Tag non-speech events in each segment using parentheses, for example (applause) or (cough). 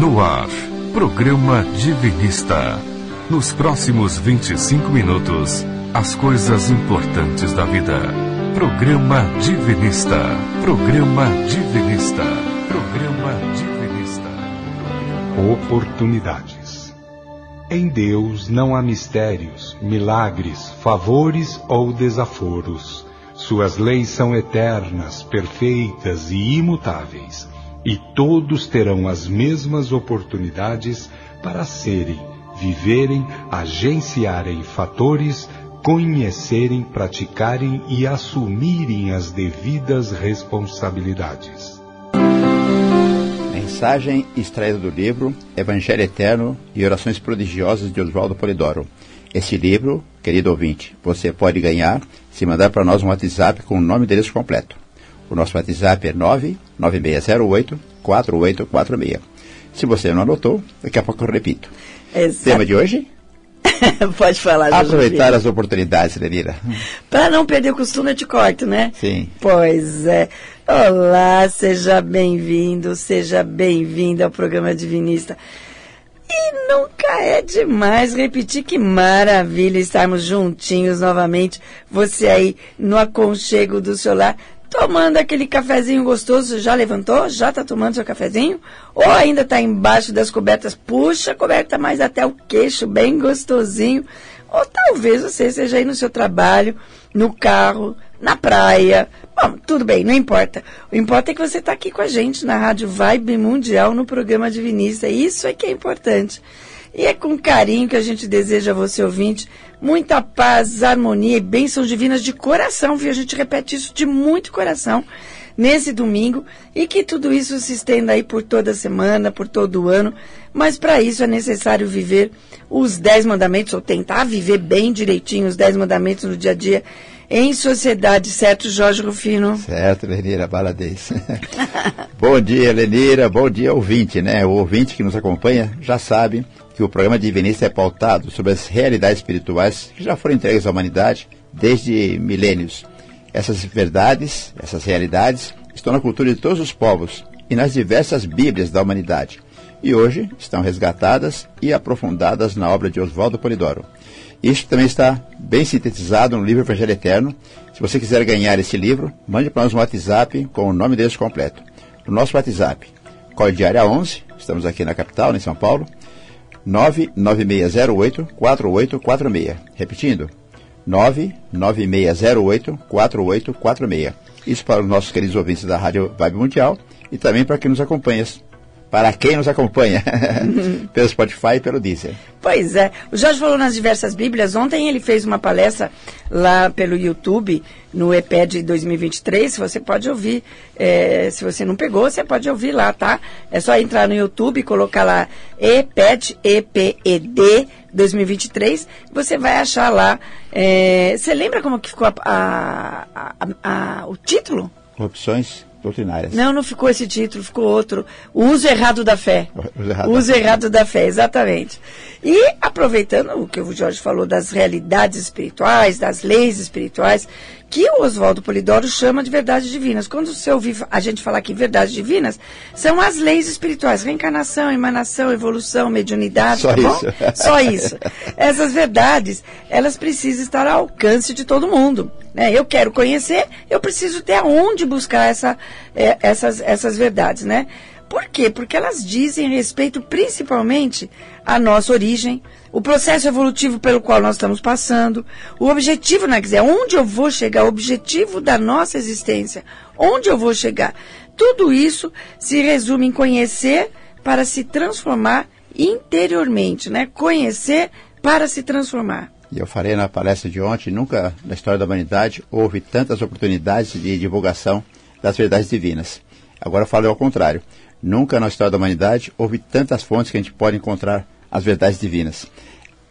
No ar, programa Divinista. Nos próximos 25 minutos, as coisas importantes da vida. Programa Divinista. Programa Divinista. Programa Divinista. Oportunidades. Em Deus não há mistérios, milagres, favores ou desaforos. Suas leis são eternas, perfeitas e imutáveis e todos terão as mesmas oportunidades para serem, viverem, agenciarem fatores, conhecerem, praticarem e assumirem as devidas responsabilidades. Mensagem extraída do livro Evangelho Eterno e Orações Prodigiosas de Oswaldo Polidoro. Este livro, querido ouvinte, você pode ganhar se mandar para nós um WhatsApp com o nome deles completo. O nosso WhatsApp é 99608 4846. Se você não anotou, daqui a pouco eu repito. Exato. Tema de hoje? (laughs) Pode falar, Aproveitar as oportunidades, Lenira. Para não perder o costume, eu te corto, né? Sim. Pois é. Olá, seja bem-vindo, seja bem-vinda ao programa Divinista. E nunca é demais repetir que maravilha estarmos juntinhos novamente. Você aí no aconchego do seu lar, tomando aquele cafezinho gostoso. Já levantou? Já está tomando seu cafezinho? Ou ainda está embaixo das cobertas? Puxa coberta mais até o queixo, bem gostosinho. Ou talvez você esteja aí no seu trabalho, no carro, na praia. Bom, tudo bem, não importa. O importa é que você está aqui com a gente na Rádio Vibe Mundial, no programa Divinista. Isso é que é importante. E é com carinho que a gente deseja a você, ouvinte, muita paz, harmonia e bênçãos divinas de coração, viu? A gente repete isso de muito coração nesse domingo e que tudo isso se estenda aí por toda semana, por todo o ano. Mas para isso é necessário viver os dez mandamentos, ou tentar viver bem direitinho os dez mandamentos no dia a dia em sociedade, certo, Jorge Rufino? Certo, Lenira Baladez. (laughs) bom dia, Lenira, bom dia, ouvinte, né? O ouvinte que nos acompanha já sabe que o programa Divinista é pautado sobre as realidades espirituais que já foram entregues à humanidade desde milênios. Essas verdades, essas realidades, estão na cultura de todos os povos e nas diversas Bíblias da humanidade. E hoje estão resgatadas e aprofundadas na obra de Oswaldo Polidoro. Isso também está bem sintetizado no livro Evangelho Eterno. Se você quiser ganhar esse livro, mande para nós um WhatsApp com o nome deles completo. O nosso WhatsApp, Código Diária 11, estamos aqui na capital, em São Paulo, 99608-4846. Repetindo, 99608-4846. Isso para os nossos queridos ouvintes da Rádio Vibe Mundial e também para quem nos acompanha para quem nos acompanha (laughs) pelo Spotify e pelo Deezer. Pois é. O Jorge falou nas diversas Bíblias. Ontem ele fez uma palestra lá pelo YouTube, no EPED 2023. Você pode ouvir. É, se você não pegou, você pode ouvir lá, tá? É só entrar no YouTube e colocar lá EPED, EPED 2023. Você vai achar lá. É, você lembra como que ficou a, a, a, o título? Opções doutrinárias. Não, não ficou esse título, ficou outro. O uso errado da fé. O uso errado, uso errado da fé, exatamente. E aproveitando o que o Jorge falou das realidades espirituais, das leis espirituais, que o Oswaldo Polidoro chama de verdades divinas. Quando você ouvir a gente falar que verdades divinas, são as leis espirituais, reencarnação, emanação, evolução, mediunidade, Só tá isso. bom? (laughs) Só isso. Essas verdades, elas precisam estar ao alcance de todo mundo. Né? Eu quero conhecer, eu preciso ter aonde buscar essa, é, essas, essas verdades, né? Por quê? Porque elas dizem respeito principalmente à nossa origem, o processo evolutivo pelo qual nós estamos passando, o objetivo, né? Quer dizer, onde eu vou chegar, o objetivo da nossa existência, onde eu vou chegar. Tudo isso se resume em conhecer para se transformar interiormente, né? Conhecer para se transformar. E eu falei na palestra de ontem, nunca na história da humanidade houve tantas oportunidades de divulgação das verdades divinas. Agora eu falo ao contrário. Nunca na história da humanidade houve tantas fontes que a gente pode encontrar as verdades divinas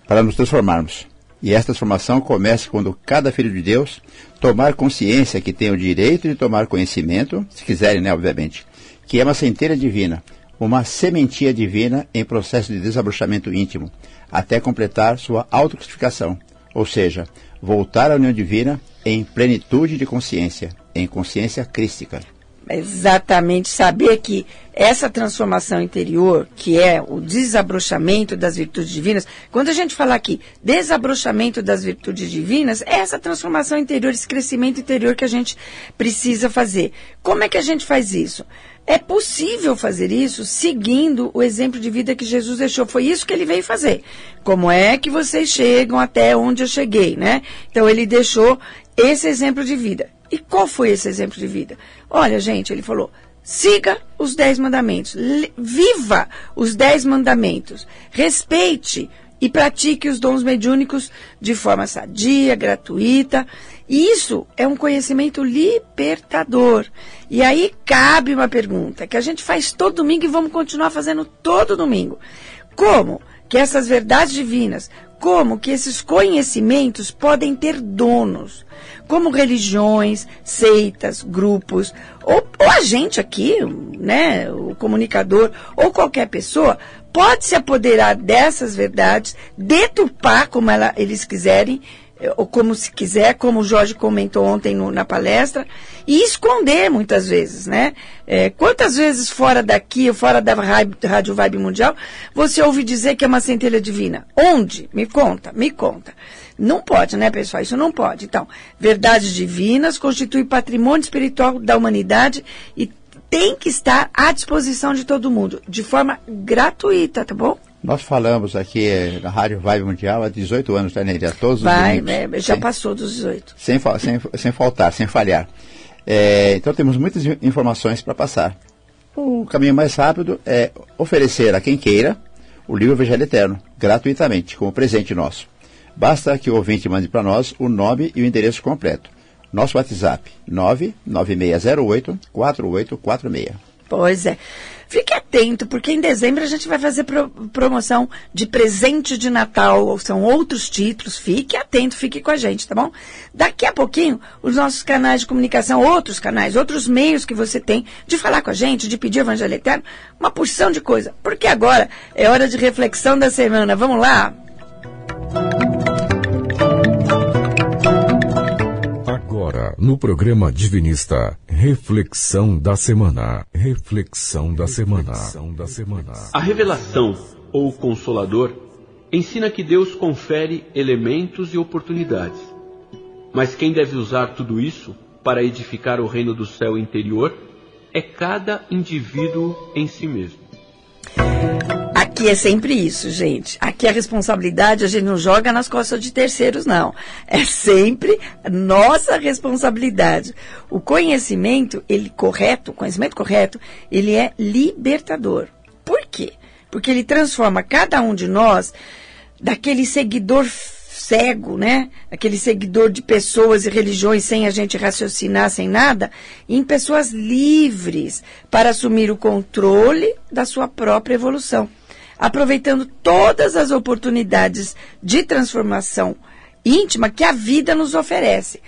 para nos transformarmos. E essa transformação começa quando cada filho de Deus tomar consciência que tem o direito de tomar conhecimento, se quiserem, né, obviamente, que é uma centelha divina, uma sementinha divina em processo de desabrochamento íntimo, até completar sua autocrucificação, ou seja, voltar à união divina em plenitude de consciência, em consciência crística. Exatamente, saber que essa transformação interior, que é o desabrochamento das virtudes divinas, quando a gente fala aqui desabrochamento das virtudes divinas, é essa transformação interior, esse crescimento interior que a gente precisa fazer. Como é que a gente faz isso? É possível fazer isso seguindo o exemplo de vida que Jesus deixou. Foi isso que ele veio fazer. Como é que vocês chegam até onde eu cheguei, né? Então ele deixou esse exemplo de vida. E qual foi esse exemplo de vida? Olha, gente, ele falou: siga os dez mandamentos, viva os dez mandamentos, respeite e pratique os dons mediúnicos de forma sadia, gratuita. Isso é um conhecimento libertador. E aí cabe uma pergunta que a gente faz todo domingo e vamos continuar fazendo todo domingo. Como que essas verdades divinas, como que esses conhecimentos podem ter donos? Como religiões, seitas, grupos, ou, ou a gente aqui, né, o comunicador, ou qualquer pessoa, pode se apoderar dessas verdades, deturpar como ela, eles quiserem, ou como se quiser, como o Jorge comentou ontem no, na palestra, e esconder muitas vezes, né? É, quantas vezes fora daqui, fora da Rádio Vibe Mundial, você ouve dizer que é uma centelha divina? Onde? Me conta, me conta. Não pode, né, pessoal? Isso não pode. Então, verdades divinas constituem patrimônio espiritual da humanidade e tem que estar à disposição de todo mundo, de forma gratuita, tá bom? Nós falamos aqui eh, na Rádio Vibe Mundial há 18 anos, tá, Neide? Todos Vai, os é, já sem, passou dos 18. Sem, sem, sem faltar, sem falhar. É, então temos muitas informações para passar. O caminho mais rápido é oferecer a quem queira o livro Evangelho Eterno, gratuitamente, como presente nosso. Basta que o ouvinte mande para nós o nome e o endereço completo. Nosso WhatsApp, 99608-4846. Pois é. Fique atento, porque em dezembro a gente vai fazer pro, promoção de presente de Natal, são outros títulos. Fique atento, fique com a gente, tá bom? Daqui a pouquinho, os nossos canais de comunicação, outros canais, outros meios que você tem de falar com a gente, de pedir Evangelho Eterno, uma porção de coisa. Porque agora é hora de reflexão da semana. Vamos lá? Agora, no programa Divinista, reflexão da semana. Reflexão da semana. da semana. A revelação, ou consolador, ensina que Deus confere elementos e oportunidades. Mas quem deve usar tudo isso para edificar o reino do céu interior é cada indivíduo em si mesmo. Aqui é sempre isso, gente. Aqui a responsabilidade a gente não joga nas costas de terceiros, não. É sempre nossa responsabilidade. O conhecimento, ele correto, o conhecimento correto, ele é libertador. Por quê? Porque ele transforma cada um de nós daquele seguidor cego, né? Aquele seguidor de pessoas e religiões sem a gente raciocinar, sem nada, em pessoas livres para assumir o controle da sua própria evolução, aproveitando todas as oportunidades de transformação íntima que a vida nos oferece.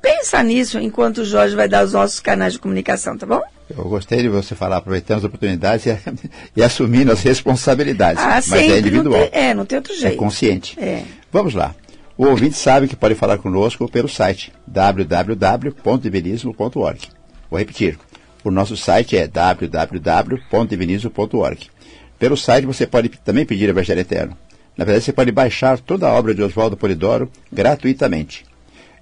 Pensa nisso enquanto o Jorge vai dar os nossos canais de comunicação, tá bom? Eu gostei de você falar, aproveitando as oportunidades e, (laughs) e assumindo as responsabilidades. Ah, mas sempre, é individual. Não tem, é, não tem outro jeito. É consciente. É. Vamos lá. O ouvinte sabe que pode falar conosco pelo site www.divinismo.org. Vou repetir. O nosso site é www.divinismo.org. Pelo site você pode também pedir Evangelho Eterno. Na verdade, você pode baixar toda a obra de Oswaldo Polidoro gratuitamente.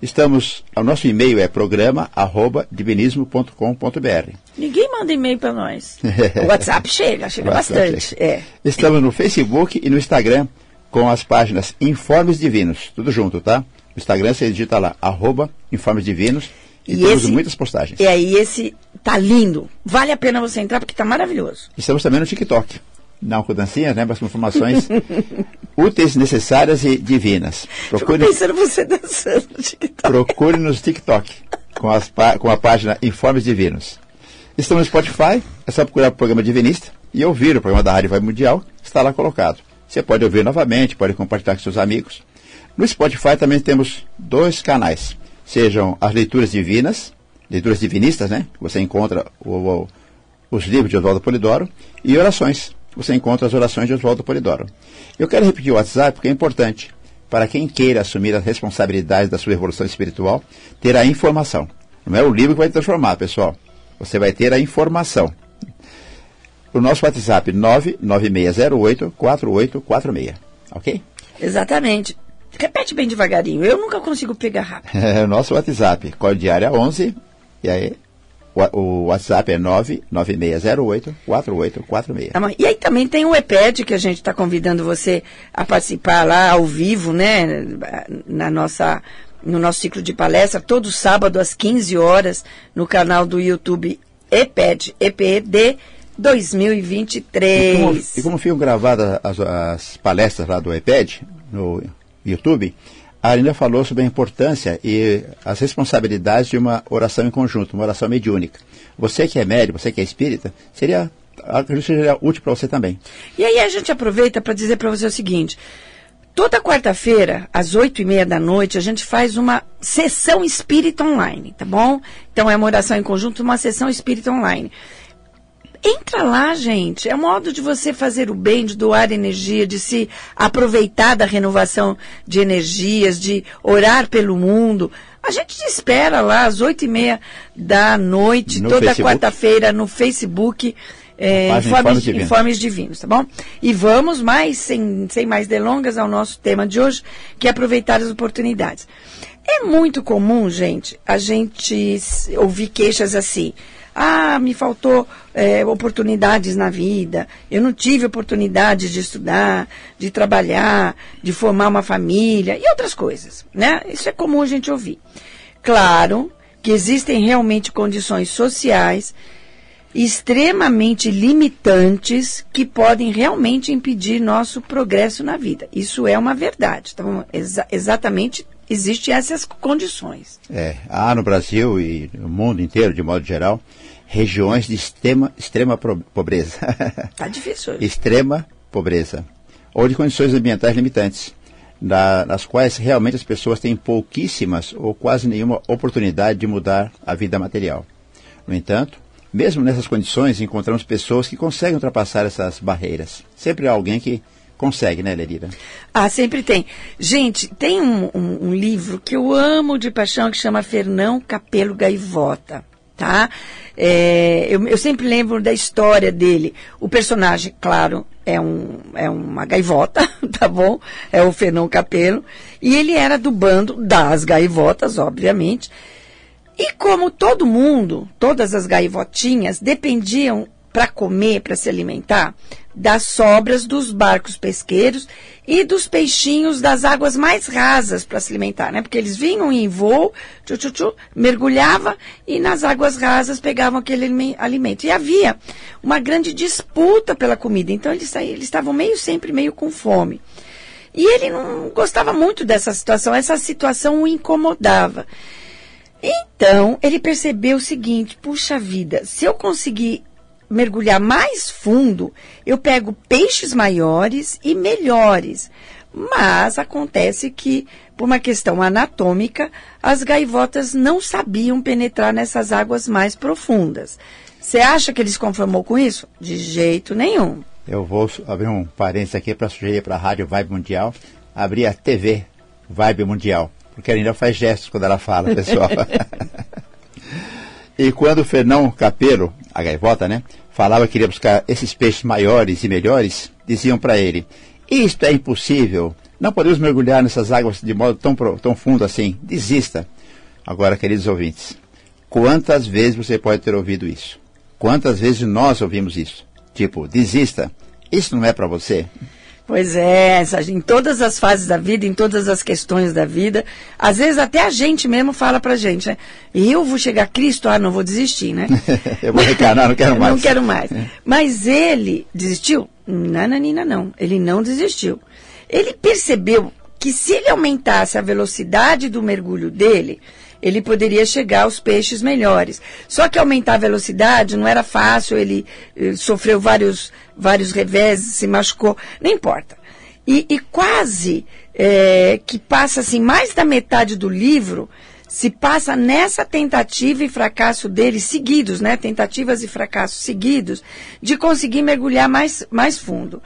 Estamos, o nosso e-mail é programa@divinismo.com.br. Ninguém manda e-mail para nós. (laughs) o WhatsApp chega, chega WhatsApp bastante. Chega. É. Estamos no Facebook e no Instagram com as páginas Informes Divinos, tudo junto, tá? No Instagram você digita lá, arroba Informes Divinos, e, e temos esse, muitas postagens. E aí esse tá lindo. Vale a pena você entrar porque tá maravilhoso. Estamos também no TikTok. Não com dancinhas, né? Mas com informações (laughs) úteis, necessárias e divinas. Procure, Fico pensando você dançando no TikTok. Procure nos TikTok com, as, com a página Informes Divinos. Estamos no Spotify, é só procurar o programa Divinista e ouvir o programa da Rádio Vai Mundial, está lá colocado. Você pode ouvir novamente, pode compartilhar com seus amigos. No Spotify também temos dois canais. Sejam as leituras divinas, leituras divinistas, né? Você encontra o, o, os livros de Oswaldo Polidoro, e orações. Você encontra as orações de Oswaldo Polidoro. Eu quero repetir o WhatsApp porque é importante. Para quem queira assumir as responsabilidades da sua evolução espiritual, ter a informação. Não é o livro que vai transformar, pessoal. Você vai ter a informação. O nosso WhatsApp 99608-4846. Ok? Exatamente. Repete bem devagarinho. Eu nunca consigo pegar rápido. (laughs) É o nosso WhatsApp, código de área 11. E aí, o, WhatsApp é 99608-4846. Tá. E aí também tem o EPED, que a gente está convidando você a participar lá ao vivo, né? Na nossa, no nosso ciclo de palestra, todo sábado às 15 horas, no canal do YouTube EPED, EPED 2023. E como, e como ficam gravadas as, as palestras lá do EPED, no YouTube, a Arina falou sobre a importância e as responsabilidades de uma oração em conjunto, uma oração mediúnica. Você que é médico, você que é espírita, seria, seria útil para você também. E aí a gente aproveita para dizer para você o seguinte. Toda quarta-feira, às oito e meia da noite, a gente faz uma sessão espírita online, tá bom? Então é uma oração em conjunto, uma sessão espírita online. Entra lá, gente. É um modo de você fazer o bem, de doar energia, de se aproveitar da renovação de energias, de orar pelo mundo. A gente te espera lá às oito e meia da noite, No toda quarta-feira, no Facebook. É, informes, Divinos. informes divinos, tá bom? E vamos mais, sem, sem mais delongas, ao nosso tema de hoje, que é aproveitar as oportunidades. É muito comum, gente, a gente ouvir queixas assim. Ah, me faltou é, oportunidades na vida, eu não tive oportunidade de estudar, de trabalhar, de formar uma família e outras coisas, né? Isso é comum a gente ouvir. Claro que existem realmente condições sociais extremamente limitantes que podem realmente impedir nosso progresso na vida. Isso é uma verdade. Então, exa exatamente existem essas condições. É, há no Brasil e no mundo inteiro, de modo geral, regiões de extrema, extrema pobreza. (laughs) Tá difícil hoje. extrema pobreza. Ou de condições ambientais limitantes, na- nas quais realmente as pessoas têm pouquíssimas ou quase nenhuma oportunidade de mudar a vida material. No entanto, mesmo nessas condições, encontramos pessoas que conseguem ultrapassar essas barreiras. Sempre há alguém que consegue, né, Lerira? Ah, sempre tem. Gente, tem um, um- um livro que eu amo de paixão que chama Fernão Capelo Gaivota, tá? É, eu, eu sempre lembro da história dele. O personagem, claro, é, um, é uma gaivota, (laughs) tá bom? É o Fernão Capelo. E ele era do bando das gaivotas, obviamente. E como todo mundo, todas as gaivotinhas dependiam para comer, para se alimentar, das sobras dos barcos pesqueiros e dos peixinhos das águas mais rasas para se alimentar, né? Porque eles vinham em voo, tchu, tchu, tchu, mergulhava e nas águas rasas pegavam aquele alime- alimento. E havia uma grande disputa pela comida, então eles, eles estavam meio sempre meio com fome. E ele não gostava muito dessa situação, essa situação o incomodava. Então, ele percebeu o seguinte: puxa vida, se eu conseguir mergulhar mais fundo, eu pego peixes maiores e melhores. Mas acontece que, por uma questão anatômica, as gaivotas não sabiam penetrar nessas águas mais profundas. Você acha que ele se conformou com isso? De jeito nenhum. Eu vou abrir um parênteses aqui para sugerir para a Rádio Vibe Mundial abrir a TV Vibe Mundial. Porque a Linda faz gestos quando ela fala, pessoal. (laughs) e quando o Fernão Capelo, a gaivota, né, falava que queria buscar esses peixes maiores e melhores, diziam para ele: Isto é impossível. Não podemos mergulhar nessas águas de modo tão, tão fundo assim. Desista. Agora, queridos ouvintes, quantas vezes você pode ter ouvido isso? Quantas vezes nós ouvimos isso? Tipo, desista. Isso não é para você? Pois é, em todas as fases da vida, em todas as questões da vida, às vezes até a gente mesmo fala pra gente, né? Eu vou chegar a Cristo, ah, não vou desistir, né? (laughs) Eu vou reencarnar, não quero (laughs) mais. Não quero mais. Mas ele desistiu? Nananina, não. Ele não desistiu. Ele percebeu que se ele aumentasse a velocidade do mergulho dele, ele poderia chegar aos peixes melhores. Só que aumentar a velocidade não era fácil, ele, eh, sofreu vários, vários reveses, se machucou, não importa. E, e quase eh, que passa assim, mais da metade do livro se passa nessa tentativa e fracasso dele seguidos, né? Tentativas e fracassos seguidos de conseguir mergulhar mais, mais fundo.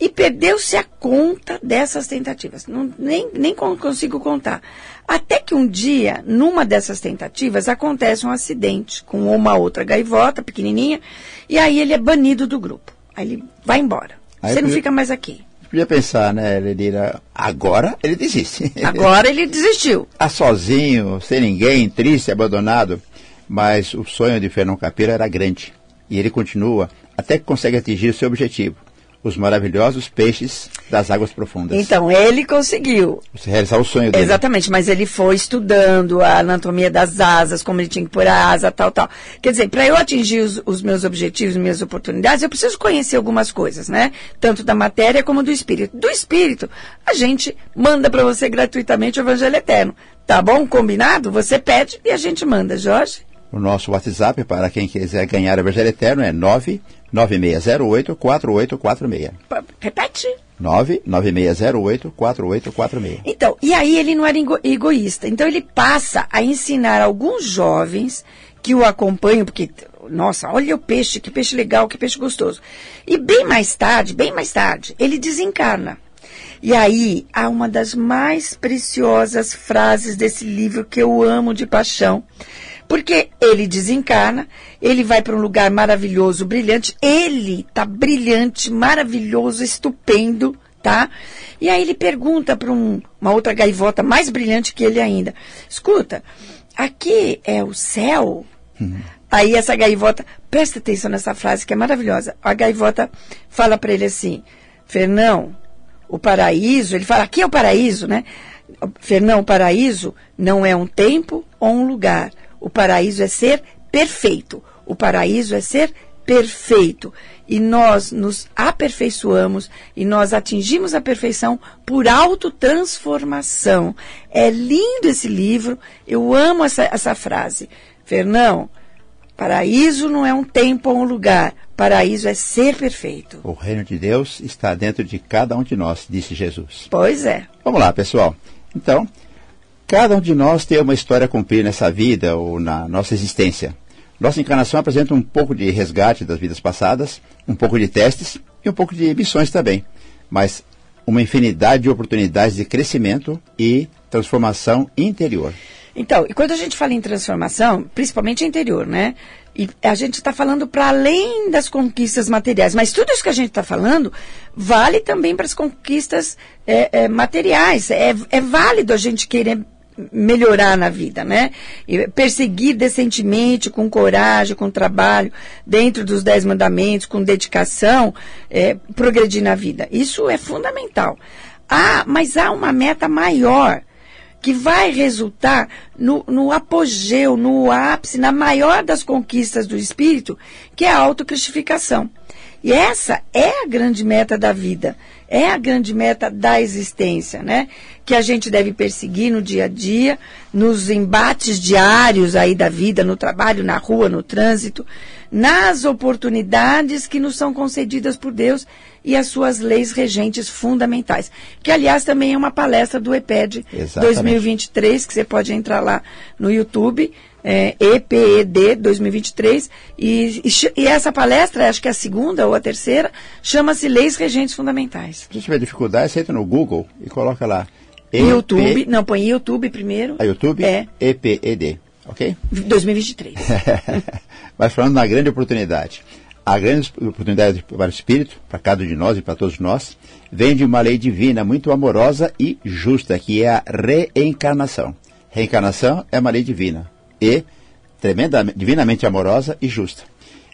E perdeu-se a conta dessas tentativas. Não, nem, nem con- consigo contar. Até que um dia, numa dessas tentativas, acontece um acidente com uma outra gaivota pequenininha, e aí ele é banido do grupo. Aí ele vai embora. Aí Você não fica mais aqui. Podia pensar, né, Lenira? Agora ele desiste. Agora (laughs) ele desistiu. Tá sozinho, sem ninguém, triste, abandonado. Mas o sonho de Fernão Capira era grande. E ele continua até que consegue atingir o seu objetivo. Os maravilhosos peixes das águas profundas. Então, ele conseguiu. Você realizar o sonho dele. Exatamente, mas ele foi estudando a anatomia das asas, como ele tinha que pôr a asa, tal, tal. Quer dizer, para eu atingir os, os meus objetivos, minhas oportunidades, eu preciso conhecer algumas coisas, né? Tanto da matéria como do espírito. Do espírito, a gente manda para você gratuitamente o Evangelho Eterno. Tá bom? Combinado? Você pede e a gente manda, Jorge. O nosso WhatsApp, para quem quiser ganhar o Evangelho Eterno, é 99608-4846. Pa- Repete. 99608-4846. Então, e aí ele não era ego- egoísta. Então ele passa a ensinar alguns jovens que o acompanham, porque, nossa, olha o peixe, que peixe legal, que peixe gostoso. E bem mais tarde, bem mais tarde, ele desencarna. E aí há uma das mais preciosas frases desse livro que eu amo de paixão. Porque ele desencarna, ele vai para um lugar maravilhoso, brilhante. Ele tá brilhante, maravilhoso, estupendo, tá? E aí ele pergunta para um- uma outra gaivota mais brilhante que ele ainda: Escuta, aqui é o céu? Aí essa gaivota, presta atenção nessa frase que é maravilhosa. A gaivota fala para ele assim: Fernão, o paraíso, ele fala, aqui é o paraíso, né? Fernão, o paraíso não é um tempo ou um lugar. O paraíso é ser perfeito. O paraíso é ser perfeito. E nós nos aperfeiçoamos e nós atingimos a perfeição por autotransformação. É lindo esse livro. Eu amo essa, essa frase. Fernão, paraíso não é um tempo ou um lugar. Paraíso é ser perfeito. O reino de Deus está dentro de cada um de nós, disse Jesus. Pois é. Vamos lá, pessoal. Então, cada um de nós tem uma história a cumprir nessa vida ou na nossa existência. Nossa encarnação apresenta um pouco de resgate das vidas passadas, um pouco de testes e um pouco de missões também. Mas uma infinidade de oportunidades de crescimento e transformação interior. Então, e quando a gente fala em transformação, principalmente interior, né? E a gente está falando para além das conquistas materiais, mas tudo isso que a gente está falando vale também para as conquistas é, é, materiais. É, é válido a gente querer melhorar na vida, né? E perseguir decentemente, com coragem, com trabalho, dentro dos dez mandamentos, com dedicação, é, progredir na vida. Isso é fundamental. Ah, mas há uma meta maior que vai resultar no, no, apogeu, no ápice, na maior das conquistas do espírito, que é a autocristificação. E essa é a grande meta da vida, é a grande meta da existência, né? Que a gente deve perseguir no dia a dia, nos embates diários aí da vida, no trabalho, na rua, no trânsito, nas oportunidades que nos são concedidas por Deus e as suas leis regentes fundamentais. Que, aliás, também é uma palestra do EPED Exatamente. 2023, que você pode entrar lá no YouTube, é, EPED 2023, e, e, e essa palestra, acho que é a segunda ou a terceira, chama-se Leis Regentes Fundamentais. Se tiver dificuldade, você entra no Google e coloca lá. YouTube, não, põe YouTube primeiro. A YouTube? É, EPED. Ok? 2023. (laughs) Mas falando na grande oportunidade. A grande oportunidade para o Espírito, para cada um de nós e para todos nós, vem de uma lei divina muito amorosa e justa, que é a reencarnação. Reencarnação é uma lei divina e tremendamente, divinamente amorosa e justa.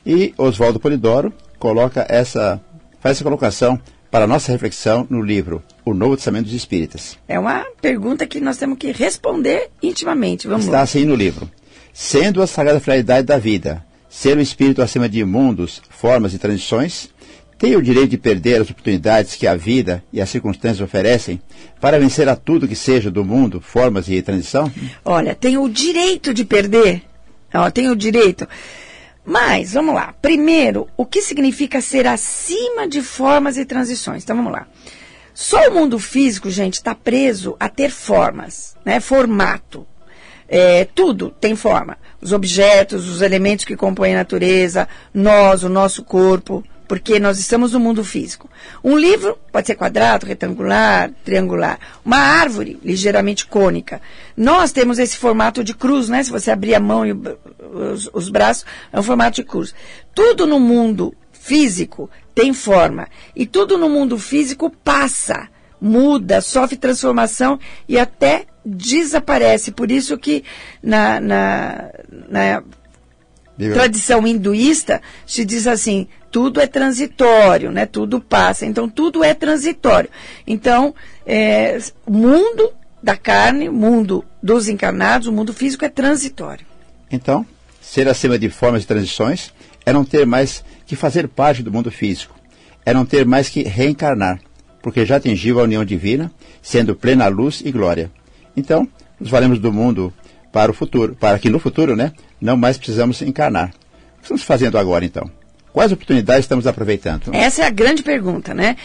E Oswaldo Polidoro coloca essa, faz essa colocação para a nossa reflexão no livro O Novo Testamento dos Espíritas. É uma pergunta que nós temos que responder intimamente. Vamos Está lá. assim no livro. Sendo a sagrada finalidade da vida ser o espírito acima de mundos, formas e transições, tem o direito de perder as oportunidades que a vida e as circunstâncias oferecem para vencer a tudo que seja do mundo, formas e transição? Olha, tem o direito de perder. Ó, tem o direito. Mas, vamos lá. Primeiro, o que significa ser acima de formas e transições? Então, vamos lá. Só o mundo físico, gente, está preso a ter formas, né? Formato. É, tudo tem forma. Os objetos, os elementos que compõem a natureza, nós, o nosso corpo, porque nós estamos no mundo físico. Um livro pode ser quadrado, retangular, triangular. Uma árvore, ligeiramente cônica. Nós temos esse formato de cruz, né? Se você abrir a mão e os, os braços, é um formato de cruz. Tudo no mundo físico tem forma. E tudo no mundo físico passa, muda, sofre transformação e até desaparece. Por isso que na, na, na tradição hinduísta se diz assim, tudo é transitório, né? Tudo passa. Então, tudo é transitório. Então, é, o mundo da carne, o mundo dos encarnados, o mundo físico é transitório. Então, ser acima de formas e transições é não ter mais que fazer parte do mundo físico, é não ter mais que reencarnar, porque já atingiu a união divina, sendo plena luz e glória. Então, nos valemos do mundo para o futuro, para que no futuro, né, não mais precisamos encarnar. O que estamos fazendo agora, então? Quais oportunidades estamos aproveitando? Essa é a grande pergunta, né?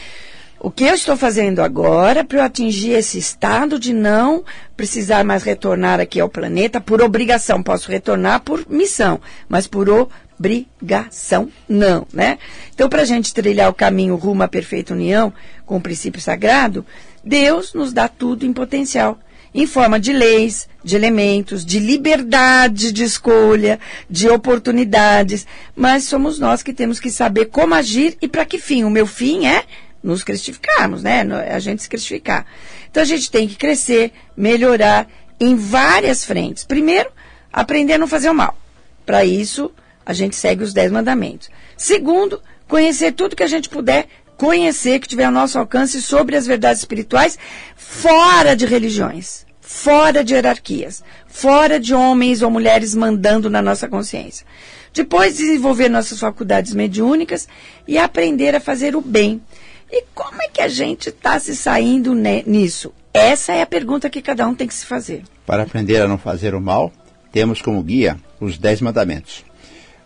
O que eu estou fazendo agora para eu atingir esse estado de não precisar mais retornar aqui ao planeta por obrigação? Posso retornar por missão, mas por obrigação não, né? Então, para a gente trilhar o caminho rumo à perfeita união com o princípio sagrado, Deus nos dá tudo em potencial em forma de leis, de elementos, de liberdade de escolha, de oportunidades, mas somos nós que temos que saber como agir e para que fim. O meu fim é nos cristificarmos, né? A gente se cristificar. Então a gente tem que crescer, melhorar em várias frentes. Primeiro, aprender a não fazer o mal. Para isso, a gente segue os dez mandamentos. Segundo, conhecer tudo que a gente puder conhecer, que tiver ao nosso alcance sobre as verdades espirituais, fora de religiões, fora de hierarquias, fora de homens ou mulheres mandando na nossa consciência. Depois, desenvolver nossas faculdades mediúnicas e aprender a fazer o bem. E como é que a gente está se saindo nisso? Essa é a pergunta que cada um tem que se fazer. Para aprender a não fazer o mal, temos como guia os Dez Mandamentos.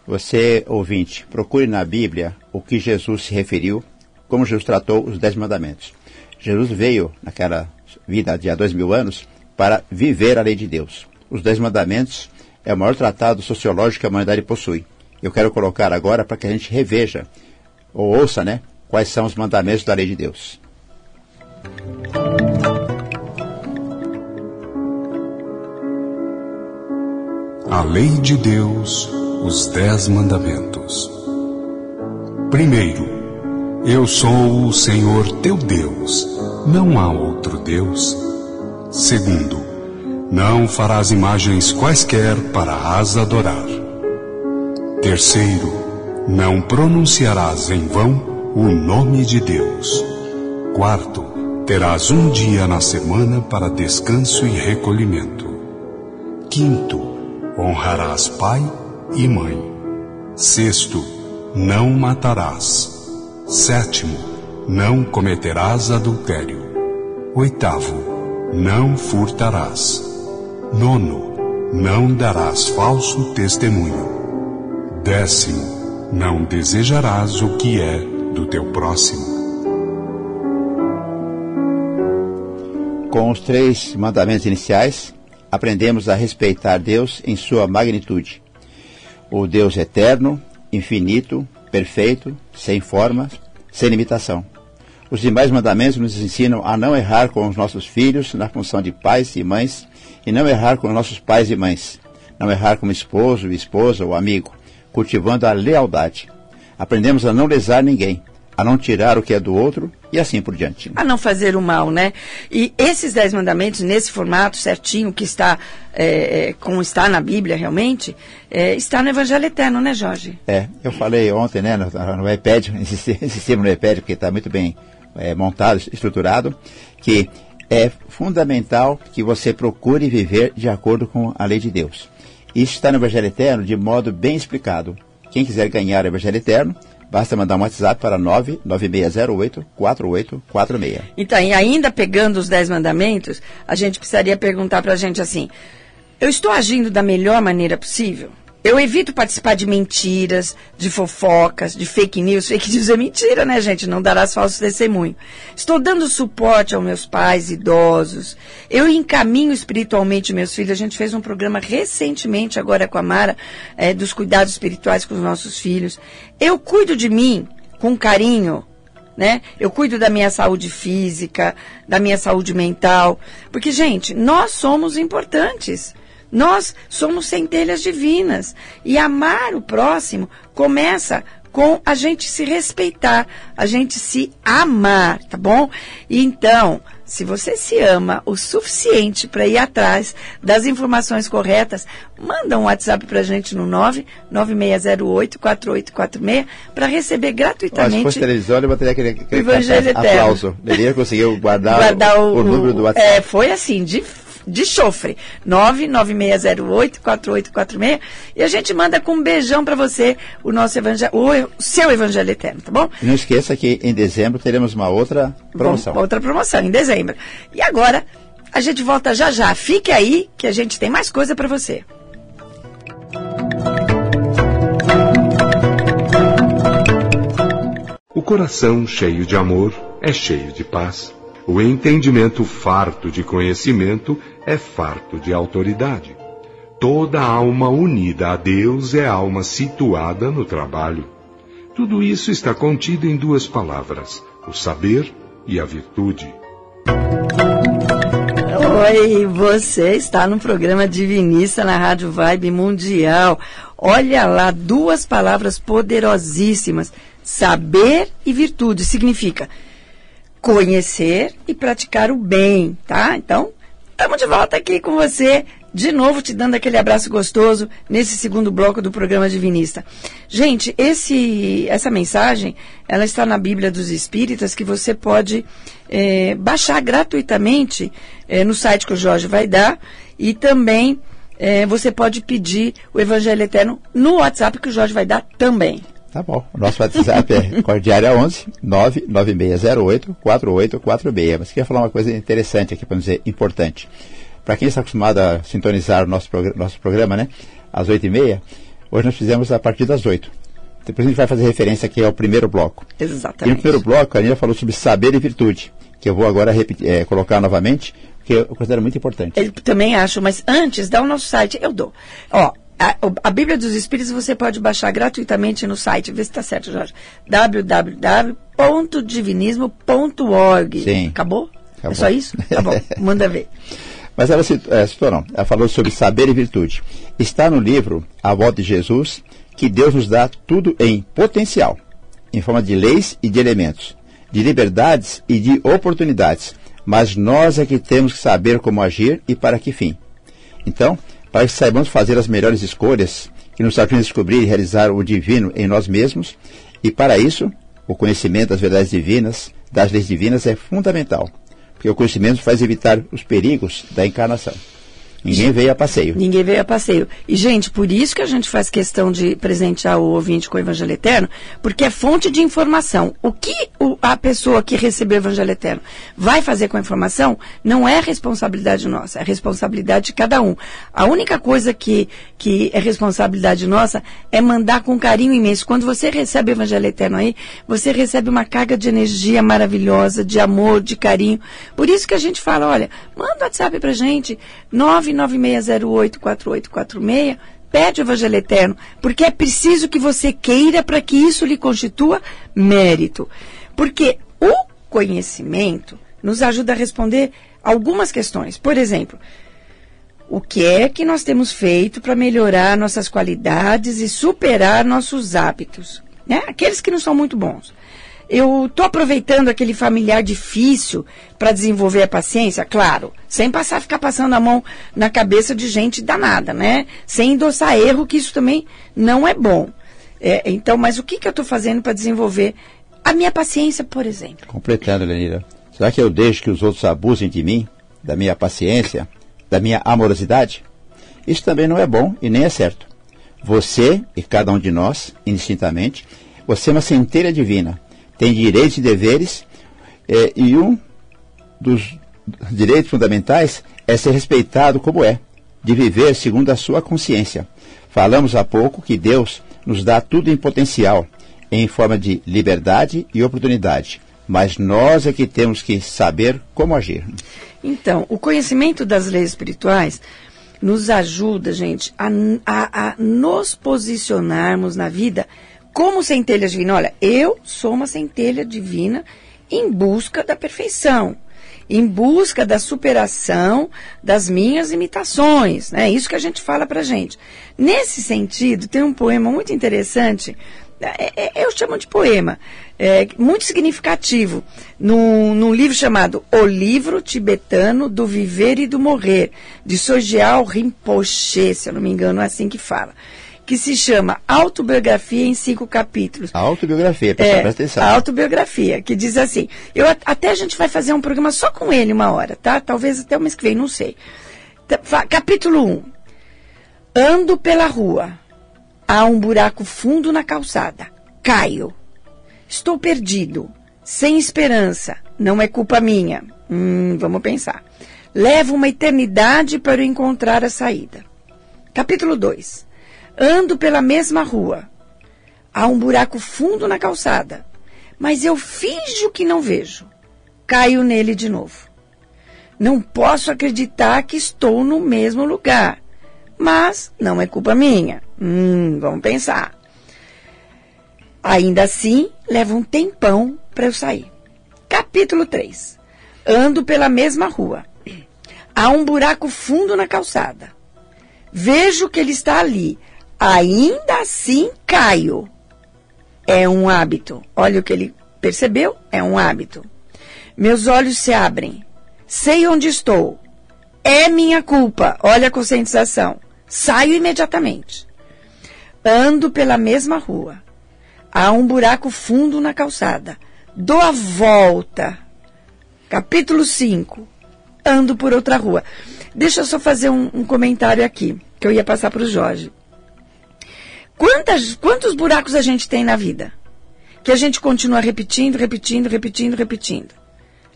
Você, ouvinte, procure na Bíblia o que Jesus se referiu como Jesus tratou os Dez Mandamentos. Jesus veio naquela vida de há dois mil anos para viver a lei de Deus. Os Dez Mandamentos é o maior tratado sociológico que a humanidade possui. Eu quero colocar agora para que a gente reveja, ou ouça, né, quais são os mandamentos da lei de Deus. A lei de Deus, os Dez Mandamentos. Primeiro, eu sou o Senhor teu Deus, não há outro Deus. Segundo, não farás imagens quaisquer para as adorar. Terceiro, não pronunciarás em vão o nome de Deus. Quarto, terás um dia na semana para descanso e recolhimento. Quinto, honrarás pai e mãe. Sexto, não matarás. Sétimo, não cometerás adultério. Oitavo, não furtarás. Nono, não darás falso testemunho. Décimo, não desejarás o que é do teu próximo. Com os três mandamentos iniciais, aprendemos a respeitar Deus em sua magnitude. O Deus eterno, infinito, perfeito, sem forma, sem limitação. Os demais mandamentos nos ensinam a não errar com os nossos filhos na função de pais e mães e não errar com nossos pais e mães. Não errar como esposo, esposa ou amigo, cultivando a lealdade. Aprendemos a não lesar ninguém, a não tirar o que é do outro e assim por diante. A não fazer o mal, né? E esses dez mandamentos, nesse formato certinho, que está, é, é, como está na Bíblia realmente, é, está no Evangelho Eterno, né, Jorge? É, eu falei ontem, né, no, no iPad, (laughs) insisti no iPad, porque está muito bem é, montado, estruturado, que é fundamental que você procure viver de acordo com a lei de Deus. Isso está no Evangelho Eterno de modo bem explicado. Quem quiser ganhar o Evangelho Eterno, Basta mandar um WhatsApp para 99608-4846. Então, e ainda pegando os 10 mandamentos, a gente precisaria perguntar para a gente assim: eu estou agindo da melhor maneira possível? Eu evito participar de mentiras, de fofocas, de fake news. Fake news é mentira, né, gente? Não darás falso testemunho. Estou dando suporte aos meus pais idosos. Eu encaminho espiritualmente meus filhos. A gente fez um programa recentemente, agora com a Mara, é, dos cuidados espirituais com os nossos filhos. Eu cuido de mim com carinho, né? Eu cuido da minha saúde física, da minha saúde mental, porque gente, nós somos importantes. Nós somos centelhas divinas e amar o próximo começa com a gente se respeitar, a gente se amar, tá bom? Então, se você se ama o suficiente para ir atrás das informações corretas, manda um WhatsApp para a gente no 99608-4846 para receber gratuitamente. Se fosse televisão, eu botaria aquele, aquele Evangelho aplauso. Ele conseguiu guardar, guardar o, o, o, número do WhatsApp. É, foi assim, de de chofre. 99608-4846. E a gente manda com um beijão para você o nosso evangelho, o seu evangelho eterno, tá bom? E não esqueça que em dezembro teremos uma outra promoção. Uma outra promoção, em dezembro. E agora, a gente volta já já. Fique aí que a gente tem mais coisa para você. O coração cheio de amor é cheio de paz. O entendimento farto de conhecimento é farto de autoridade. Toda alma unida a Deus é alma situada no trabalho. Tudo isso está contido em duas palavras: o saber e a virtude. Oi, você está no programa Divinista na Rádio Vibe Mundial. Olha lá, duas palavras poderosíssimas: saber e virtude. Significa conhecer e praticar o bem, tá? Então, estamos de volta aqui com você, de novo te dando aquele abraço gostoso nesse segundo bloco do programa Divinista. Gente, esse, essa mensagem, ela está na Bíblia dos Espíritas, que você pode é, baixar gratuitamente é, no site que o Jorge vai dar e também é, você pode pedir o Evangelho Eterno no WhatsApp que o Jorge vai dar também. Tá bom. O nosso WhatsApp é Cordiária 11 99608 4846. Mas queria falar uma coisa interessante aqui, para dizer importante. Para quem está acostumado a sintonizar o nosso, progr nosso programa, né? Às 8h30, hoje nós fizemos a partir das 8 Depois a gente vai fazer referência aqui ao primeiro bloco. Exatamente. E no primeiro bloco, a Aninha falou sobre saber e virtude, que eu vou agora repetir, é, colocar novamente, que eu considero muito importante. Eu também acho, mas antes, dá o nosso site, eu dou. Ó, a, a, Bíblia dos Espíritos você pode baixar gratuitamente no site, vê se está certo, Jorge. www.divinismo.org. Sim. Acabou? Acabou? É só isso? Tá bom, (laughs) manda ver. Mas ela citou, é, citou não, ela falou sobre saber e virtude. Está no livro A Volta de Jesus que Deus nos dá tudo em potencial, em forma de leis e de elementos, de liberdades e de oportunidades. Mas nós é que temos que saber como agir e para que fim. Então, para que saibamos fazer as melhores escolhas, que nos ajudem a descobrir e realizar o divino em nós mesmos, e para isso, o conhecimento das verdades divinas, das leis divinas, é fundamental, porque o conhecimento faz evitar os perigos da encarnação. Ninguém veio a passeio. Ninguém veio a passeio. E, gente, por isso que a gente faz questão de presentear o ouvinte com o Evangelho Eterno, porque é fonte de informação. O que o, a pessoa que recebeu o Evangelho Eterno vai fazer com a informação não é responsabilidade nossa, é responsabilidade de cada um. A única coisa que, que é responsabilidade nossa é mandar com carinho imenso. Quando você recebe o Evangelho Eterno aí, você recebe uma carga de energia maravilhosa, de amor, de carinho. Por isso que a gente fala, olha, manda o WhatsApp pra gente, 9 996084846, pede o Evangelho Eterno, porque é preciso que você queira para que isso lhe constitua mérito. Porque o conhecimento nos ajuda a responder algumas questões. Por exemplo, o que é que nós temos feito para melhorar nossas qualidades e superar nossos hábitos? Né? Aqueles que não são muito bons eu estou aproveitando aquele familiar difícil para desenvolver a paciência, claro, sem passar ficar passando a mão na cabeça de gente danada, né? Sem endossar erro, que isso também não é bom. É, então, mas o que, que eu estou fazendo para desenvolver a minha paciência, por exemplo? Completando, Lenira, será que eu deixo que os outros abusem de mim, da minha paciência, da minha amorosidade? Isso também não é bom e nem é certo. Você e cada um de nós, indistintamente, você é uma centelha divina tem direitos e deveres, é, e um dos direitos fundamentais é ser respeitado como é, de viver segundo a sua consciência. Falamos há pouco que Deus nos dá tudo em potencial, em forma de liberdade e oportunidade, mas nós é que temos que saber como agir. Então, o conhecimento das leis espirituais nos ajuda, gente, a, a, a nos posicionarmos na vida como centelha divina, olha, eu sou uma centelha divina em busca da perfeição, em busca da superação das minhas imitações, né? Isso que a gente fala pra gente. Nesse sentido, tem um poema muito interessante, é, é, eu chamo de poema, é, muito significativo, num, num, livro chamado O Livro Tibetano do Viver e do Morrer, de Sogyal Rinpoche, se eu não me engano, é assim que fala que se chama Autobiografia em Cinco Capítulos. Autobiografia, pessoal, é, presta atenção. Autobiografia, que diz assim, eu, até a gente vai fazer um programa só com ele uma hora, tá? Talvez até o mês que vem, não sei. Capítulo 1. Ando pela rua. Há um buraco fundo na calçada. Caio. Estou perdido. Sem esperança. Não é culpa minha. Hum, vamos pensar. Levo uma eternidade para encontrar a saída. Capítulo 2. Ando pela mesma rua. Há um buraco fundo na calçada, mas eu finjo que não vejo. Caio nele de novo. Não posso acreditar que estou no mesmo lugar, mas não é culpa minha. Hum, vamos pensar. Ainda assim, leva um tempão para eu sair. Capítulo 3. Ando pela mesma rua. Há um buraco fundo na calçada. Vejo que ele está ali, Ainda assim caio. É um hábito. Olha o que ele percebeu, é um hábito. Meus olhos se abrem. Sei onde estou. É minha culpa. Olha a conscientização. Saio imediatamente. Ando pela mesma rua. Há um buraco fundo na calçada. Dou a volta. Capítulo 5. Ando por outra rua. Deixa eu só fazer um, um comentário aqui, que eu ia passar para o Jorge. Quantas, quantos buracos a gente tem na vida? Que a gente continua repetindo, repetindo, repetindo, repetindo.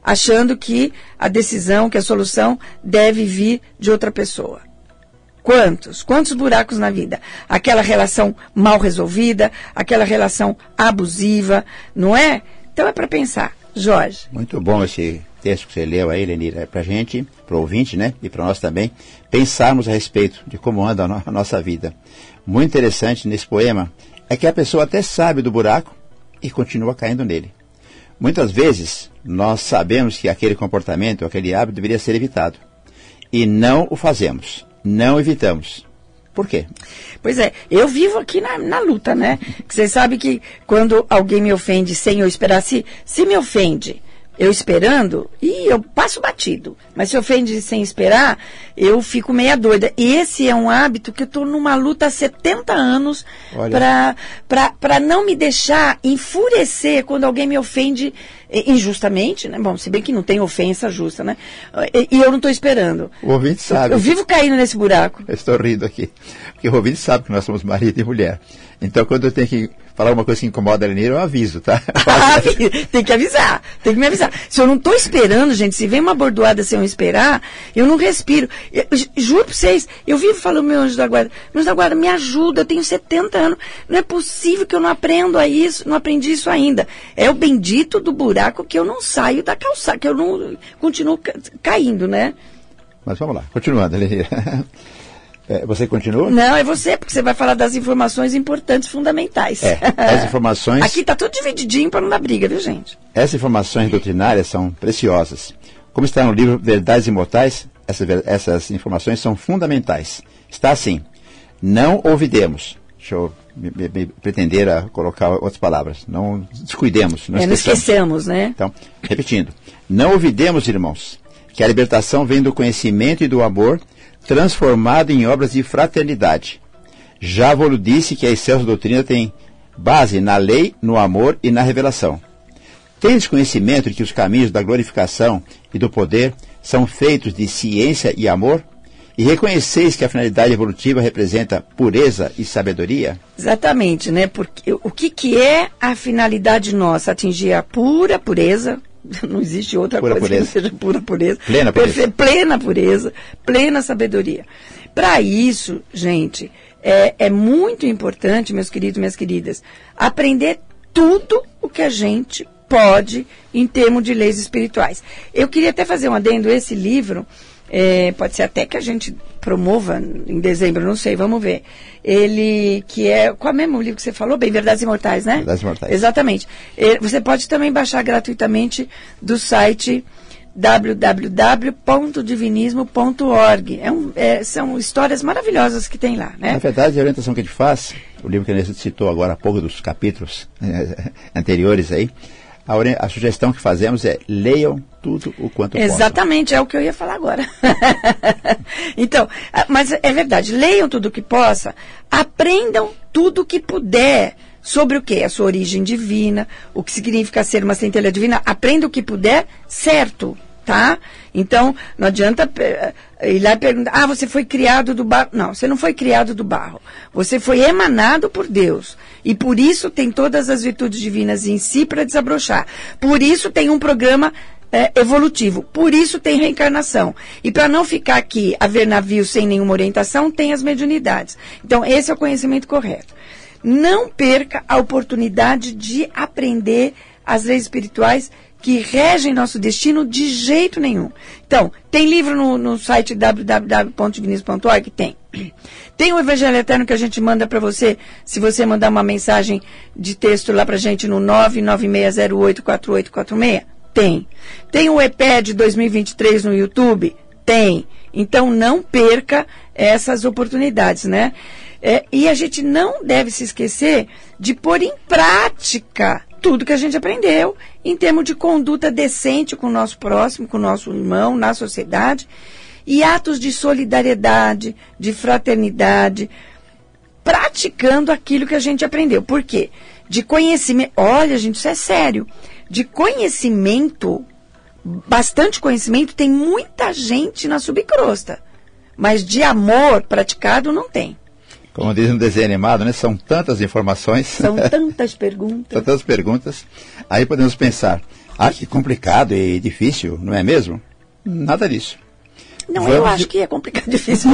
Achando que a decisão, que a solução deve vir de outra pessoa. Quantos? Quantos buracos na vida? Aquela relação mal resolvida, aquela relação abusiva, não é? Então é para pensar. Jorge. Muito bom esse texto que você leu aí, Lenira. É para gente, para o ouvinte, né? E para nós também, pensarmos a respeito de como anda a, no a nossa vida muito interessante nesse poema é que a pessoa até sabe do buraco e continua caindo nele. Muitas vezes nós sabemos que aquele comportamento, aquele hábito deveria ser evitado. E não o fazemos, não evitamos. Por quê? Pois é, eu vivo aqui na, na luta, né? Você sabe que quando alguém me ofende sem eu esperar, se, se me ofende eu esperando e eu passo batido. Mas se ofende sem esperar, eu fico meia doida. E esse é um hábito que eu estou numa luta há 70 anos para não me deixar enfurecer quando alguém me ofende injustamente, né? Bom, se bem que não tem ofensa justa, né? E, e eu não estou esperando. O ouvinte sabe. Eu, eu vivo caindo nesse buraco. Eu estou rindo aqui. Porque o ouvinte sabe que nós somos marido e mulher. Então, quando eu tenho que falar uma coisa que incomoda a Lenira, eu aviso, tá? (laughs) tem que avisar, tem que me avisar. Se eu não estou esperando, gente, se vem uma bordoada sem eu esperar, eu não respiro. Eu, juro para vocês, eu vivo falando meu anjo da guarda, meu anjo da guarda, me ajuda, eu tenho 70 anos, não é possível que eu não aprendo a isso, não aprendi isso ainda. É o bendito do buraco que eu não saio da calçada, que eu não continuo caindo, né? Mas vamos lá, continuando. (laughs) É, você continua? Não, é você, porque você vai falar das informações importantes, fundamentais. É, as (laughs) informações. Aqui está tudo divididinho para não dar briga, viu, gente? Essas informações doutrinárias são preciosas. Como está no livro Verdades Imortais, essas, essas informações são fundamentais. Está assim: não ouvidemos. Deixa eu pretender a colocar outras palavras. Não descuidemos. Não, é, não esquecemos, né? Então, repetindo: não ouvidemos, irmãos, que a libertação vem do conhecimento e do amor transformado em obras de fraternidade. Já vos disse que a excelsa doutrina tem base na lei, no amor e na revelação. Tendes conhecimento de que os caminhos da glorificação e do poder são feitos de ciência e amor? E reconheceis que a finalidade evolutiva representa pureza e sabedoria? Exatamente, né? Porque o que, que é a finalidade nossa? Atingir a pura pureza, (laughs) não existe outra pura coisa pureza. que seja pura pureza. Plena pureza. plena pureza, plena sabedoria. Para isso, gente, é, é muito importante, meus queridos e minhas queridas, aprender tudo o que a gente pode em termos de leis espirituais. Eu queria até fazer um adendo, esse livro é, pode ser até que a gente promova em dezembro, não sei, vamos ver. Ele, que é, qual é o mesmo livro que você falou? Bem, Verdades Imortais, né? Verdades Imortais. Exatamente. É, você pode também baixar gratuitamente do site www.divinismo.org. É um, é, são histórias maravilhosas que tem lá, né? Na verdade, a orientação que a gente faz, o livro que a gente citou agora há pouco dos capítulos eh, anteriores aí, a, a, sugestão que fazemos é leiam tudo o quanto Exatamente, possam. é o que eu ia falar agora. (laughs) então, mas é verdade, leiam tudo o que possa, aprendam tudo o que puder sobre o que? A sua origem divina, o que significa ser uma centelha divina, aprenda o que puder, certo tá? Então, não adianta ir lá e perguntar, ah, você foi criado do barro. Não, você não foi criado do barro. Você foi emanado por Deus. E por isso tem todas as virtudes divinas em si para desabrochar. Por isso tem um programa é, evolutivo. Por isso tem reencarnação. E para não ficar aqui a ver navios sem nenhuma orientação, tem as mediunidades. Então, esse é o conhecimento correto. Não perca a oportunidade de aprender as leis espirituais que regem nosso destino de jeito nenhum. Então, tem livro no, no site www.divinismo.org? Tem. (clears throat) Tem o Evangelho Eterno que a gente manda para você, se você mandar uma mensagem de texto lá para gente no 996084846? Tem. Tem o EPED 2023 no YouTube? Tem. Então, não perca essas oportunidades, né? É, e a gente não deve se esquecer de pôr em prática tudo que a gente aprendeu em termos de conduta decente com o nosso próximo, com o nosso irmão, na sociedade, e atos de solidariedade, de fraternidade, praticando aquilo que a gente aprendeu. Por quê? De conhecimento. Olha, gente, isso é sério. De conhecimento, bastante conhecimento, tem muita gente na subcrosta. Mas de amor praticado não tem. Como diz no desenho animado, né? São tantas informações. São (laughs) tantas perguntas. São tantas perguntas. Aí podemos pensar, ah, que complicado e difícil, não é mesmo? Nada disso. Não, Vamos eu acho de... que é complicado e difícil.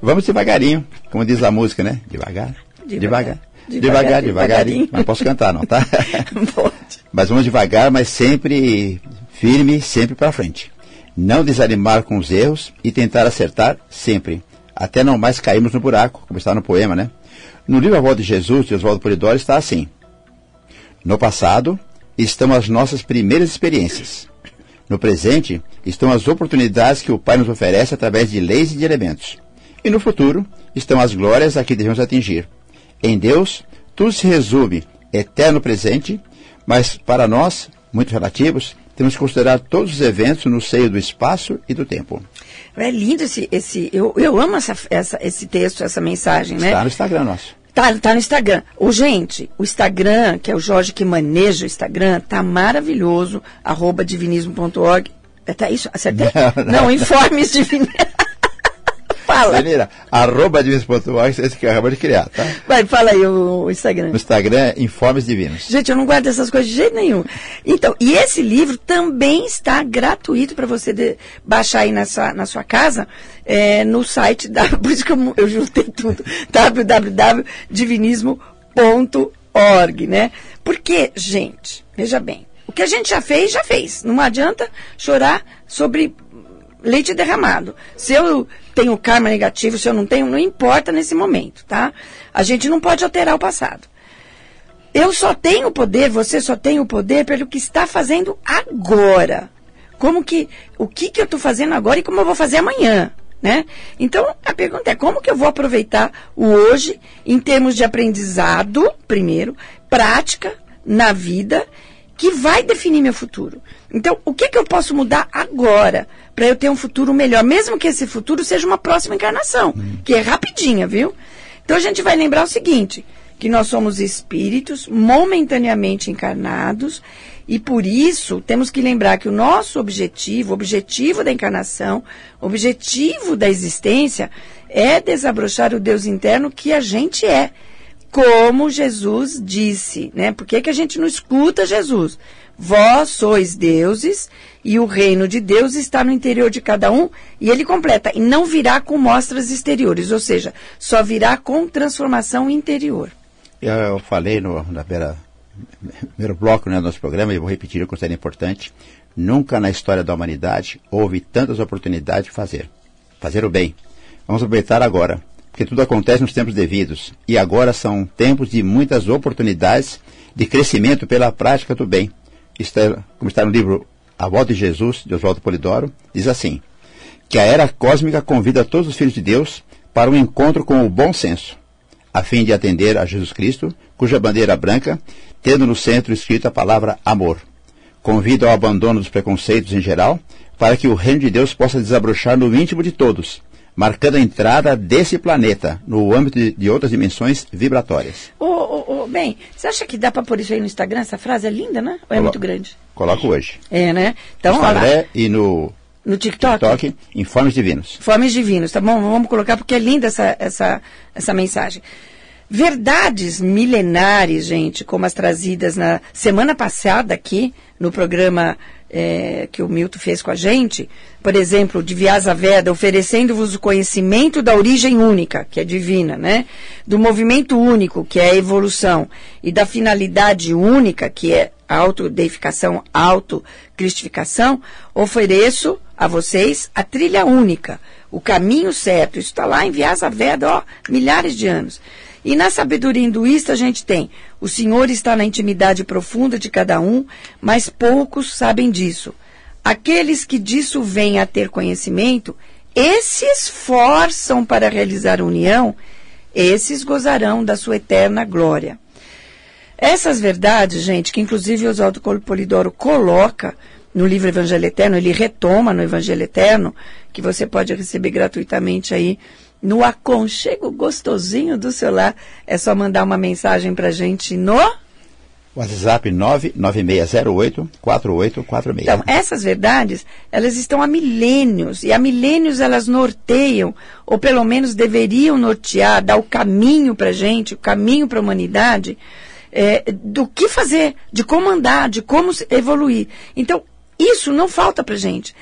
Vamos devagarinho, como diz a música, né? Devagar. Devagar. Devagar, devagar devagarinho. Mas posso cantar, não, tá? (laughs) Pode. Mas vamos devagar, mas sempre firme, sempre para frente. Não desanimar com os erros e tentar acertar sempre até não mais caímos no buraco, como está no poema, né? No livro A Volta de Jesus, de Oswaldo Polidori, está assim. No passado estão as nossas primeiras experiências. No presente estão as oportunidades que o Pai nos oferece através de leis e de elementos. E no futuro estão as glórias a que devemos atingir. Em Deus, tudo se resume eterno presente, mas para nós, muito relativos, temos que considerar todos os eventos no seio do espaço e do tempo. É lindo esse. esse eu, eu amo essa, essa, esse texto, essa mensagem, né? Está no Instagram nosso. Tá, tá no Instagram. O gente, o Instagram, que é o Jorge que maneja o Instagram, tá maravilhoso, arroba divinismo.org. É, tá isso? Acertei? Não, não. não informes divinismo. (laughs) Fala. Lenira, arroba divinos.org, esse que acabou de criar, tá? Vai, fala aí o, o, Instagram. No Instagram, Informes Divinos. Gente, eu não guardo essas coisas de jeito nenhum. Então, e esse livro também está gratuito para você de, baixar aí na sua, na sua casa, é, no site da. (laughs) Por isso que eu, eu juntei tudo. (laughs) www.divinismo.org, né? Porque, gente, veja bem, o que a gente já fez, já fez. Não adianta chorar sobre leite derramado. Se eu tenho karma negativo, se eu não tenho, não importa nesse momento, tá? A gente não pode alterar o passado. Eu só tenho poder, você só tem o poder pelo que está fazendo agora. Como que, o que que eu estou fazendo agora e como eu vou fazer amanhã, né? Então, a pergunta é como que eu vou aproveitar o hoje em termos de aprendizado, primeiro, prática na vida que vai definir meu futuro. Então, o que, que eu posso mudar agora para eu ter um futuro melhor, mesmo que esse futuro seja uma próxima encarnação, hum. que é rapidinha, viu? Então a gente vai lembrar o seguinte, que nós somos espíritos momentaneamente encarnados e por isso temos que lembrar que o nosso objetivo, o objetivo da encarnação, o objetivo da existência é desabrochar o Deus interno que a gente é como Jesus disse, né? Por que, que a gente não escuta Jesus? Vós sois deuses e o reino de Deus está no interior de cada um. E ele completa, e não virá com mostras exteriores, ou seja, só virá com transformação interior. Eu, eu falei no, primeiro bloco né, do nosso programa, e vou repetir o que é importante. Nunca na história da humanidade houve tantas oportunidades de fazer. Fazer o bem. Vamos aproveitar agora, porque tudo acontece nos tempos devidos. E agora são tempos de muitas oportunidades de crescimento pela prática do bem. Está, como está no livro A Volta de Jesus, de Oswaldo Polidoro, diz assim: que a era cósmica convida todos os filhos de Deus para um encontro com o bom senso, a fim de atender a Jesus Cristo, cuja bandeira branca, tendo no centro escrito a palavra amor. Convida ao abandono dos preconceitos em geral, para que o reino de Deus possa desabrochar no íntimo de todos, marcando a entrada desse planeta no âmbito de, de outras dimensões vibratórias. Bem, você acha que dá para pôr isso aí no Instagram? Essa frase é linda, né? Ou é Colo muito grande? Coloco hoje. É, né? Então, no Instagram e no no TikTok? TikTok, Informes Divinos. Informes Divinos, tá bom? Vamos colocar porque é linda essa, essa, essa mensagem. Verdades milenares, gente, como as trazidas na semana passada aqui, no programa é, que o Milton fez com a gente, por exemplo, de Vyasa Veda, oferecendo-vos o conhecimento da origem única, que é divina, né? Do movimento único, que é a evolução, e da finalidade única, que é a autodeificação, autocristificação, ofereço a vocês a trilha única, o caminho certo. Isso está lá em Vyasa Veda, ó, milhares de anos. E na sabedoria hinduísta a gente tem, o Senhor está na intimidade profunda de cada um, mas poucos sabem disso. Aqueles que disso vêm a ter conhecimento, esses esforçam para realizar a união, esses gozarão da sua eterna glória. Essas verdades, gente, que inclusive Oswaldo Polidoro coloca no livro Evangelho Eterno, ele retoma no Evangelho Eterno, que você pode receber gratuitamente aí no aconchego gostosinho do seu lar. É só mandar uma mensagem para gente no WhatsApp 99608-4846. Então, essas verdades, elas estão há milênios, e há milênios elas norteiam, ou pelo menos deveriam nortear, dar o caminho para a gente, o caminho para a humanidade, é, do que fazer, de como andar, de como evoluir. Então, isso não falta para gente.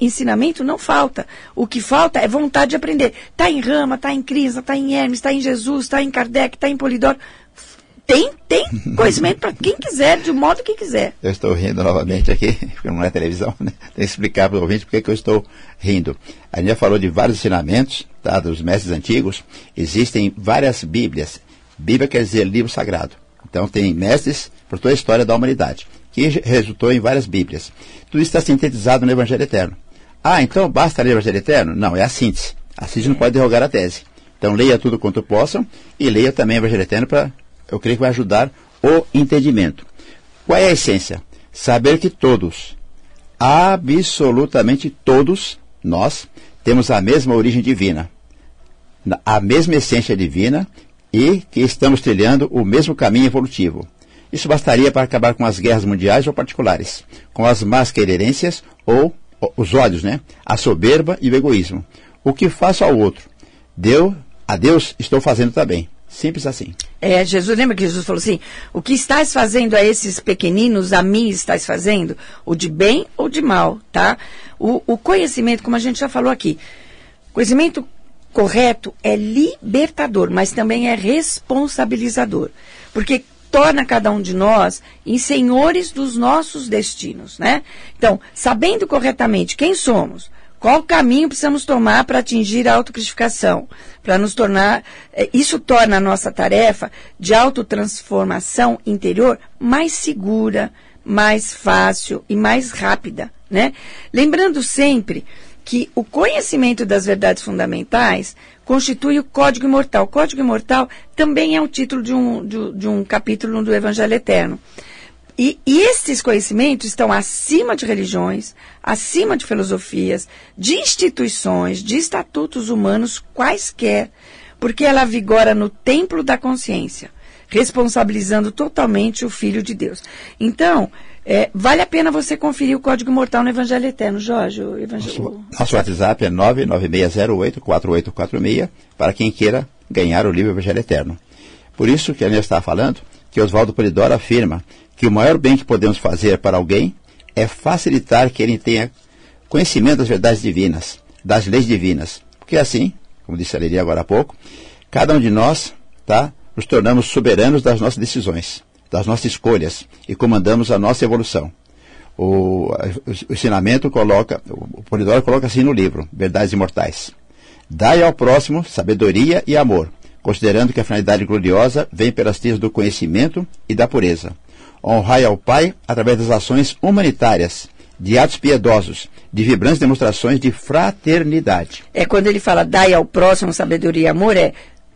Ensinamento não falta. O que falta é vontade de aprender. Está em Rama, está em Crisa, está em Hermes, está em Jesus, está em Kardec, está em Polidoro. Tem, tem (laughs) conhecimento para quem quiser, de modo que quiser. Eu estou rindo novamente aqui, (laughs) porque não é televisão, né? Tem que explicar para o ouvinte por que eu estou rindo. A gente já falou de vários ensinamentos, tá, dos mestres antigos. Existem várias Bíblias. Bíblia quer dizer livro sagrado. Então tem mestres por toda a história da humanidade, que resultou em várias Bíblias. Tudo isso está sintetizado no Evangelho Eterno. Ah, então basta ler o Evangelho Eterno? Não, é a síntese. A síntese não pode derrogar a tese. Então leia tudo quanto possam e leia também o Evangelho Eterno para, eu creio que vai ajudar o entendimento. Qual é a essência? Saber que todos, absolutamente todos, nós, temos a mesma origem divina, a mesma essência divina e que estamos trilhando o mesmo caminho evolutivo. Isso bastaria para acabar com as guerras mundiais ou particulares, com as más quererências ou os ódios, né? A soberba e o egoísmo. O que faço ao outro, deu a Deus estou fazendo também. Simples assim. É, Jesus, lembra que Jesus falou assim: o que estás fazendo a esses pequeninos, a mim estás fazendo, o de bem ou de mal, tá? O, o conhecimento, como a gente já falou aqui, conhecimento correto é libertador, mas também é responsabilizador. Porque torna cada um de nós em senhores dos nossos destinos, né? Então, sabendo corretamente quem somos, qual caminho precisamos tomar para atingir a autocristificação, para nos tornar, eh, isso torna a nossa tarefa de autotransformação interior mais segura, mais fácil e mais rápida, né? Lembrando sempre que o conhecimento das verdades fundamentais constitui o Código Imortal. O Código Imortal também é o título de um, de, de um capítulo do Evangelho Eterno. E, e estes conhecimentos estão acima de religiões, acima de filosofias, de instituições, de estatutos humanos quaisquer, porque ela vigora no templo da consciência, responsabilizando totalmente o Filho de Deus. Então, é, vale a pena você conferir o Código Mortal no Evangelho Eterno, Jorge. O Evangelho... Nosso, nosso WhatsApp é 996084846 para quem queira ganhar o livro Evangelho Eterno. Por isso que a gente está falando que Oswaldo Polidoro afirma que o maior bem que podemos fazer para alguém é facilitar que ele tenha conhecimento das verdades divinas, das leis divinas. Porque assim, como disse a agora há pouco, cada um de nós tá, nos tornamos soberanos das nossas decisões. Das nossas escolhas e comandamos a nossa evolução. O, o ensinamento coloca, o Polidoro coloca assim no livro, Verdades Imortais. Dai ao próximo sabedoria e amor, considerando que a finalidade gloriosa vem pelas tias do conhecimento e da pureza. Honrai ao Pai através das ações humanitárias, de atos piedosos, de vibrantes demonstrações de fraternidade. É quando ele fala dai ao próximo sabedoria e amor, é